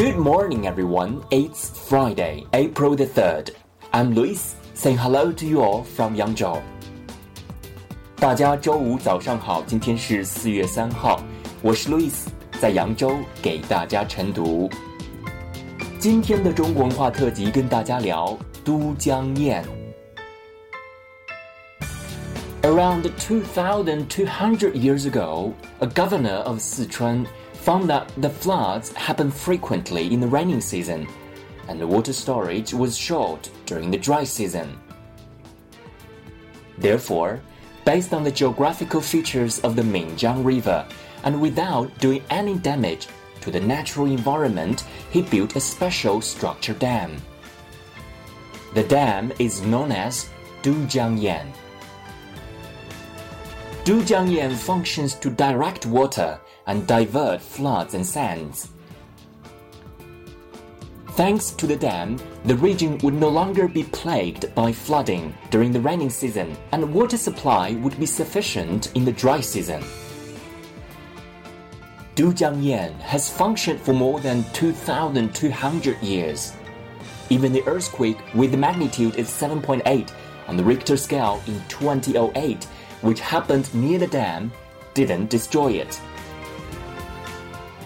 Good morning, everyone. It's Friday, April the 3rd. I'm Lewis, saying hello to you all from Yangzhou. 大家周五早上好，今天是四月三号，我是 Lewis，在扬州给大家晨读。今天的中国文化特辑跟大家聊都江堰。Around 2,200 years ago, a governor of Sichuan found that the floods happen frequently in the rainy season, and the water storage was short during the dry season. Therefore, based on the geographical features of the Minjiang River, and without doing any damage to the natural environment, he built a special structure dam. The dam is known as Dujiangyan. Dujiangyan functions to direct water and divert floods and sands. Thanks to the dam, the region would no longer be plagued by flooding during the rainy season, and water supply would be sufficient in the dry season. Dujiangyan has functioned for more than 2,200 years. Even the earthquake with magnitude of 7.8 on the Richter scale in 2008 which happened near the dam, didn't destroy it.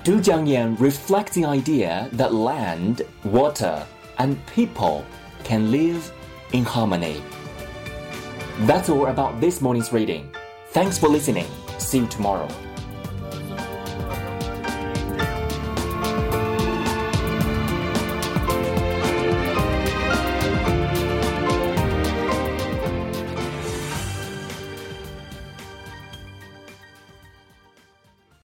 Dujiangyan reflects the idea that land, water, and people can live in harmony. That's all about this morning's reading. Thanks for listening. See you tomorrow.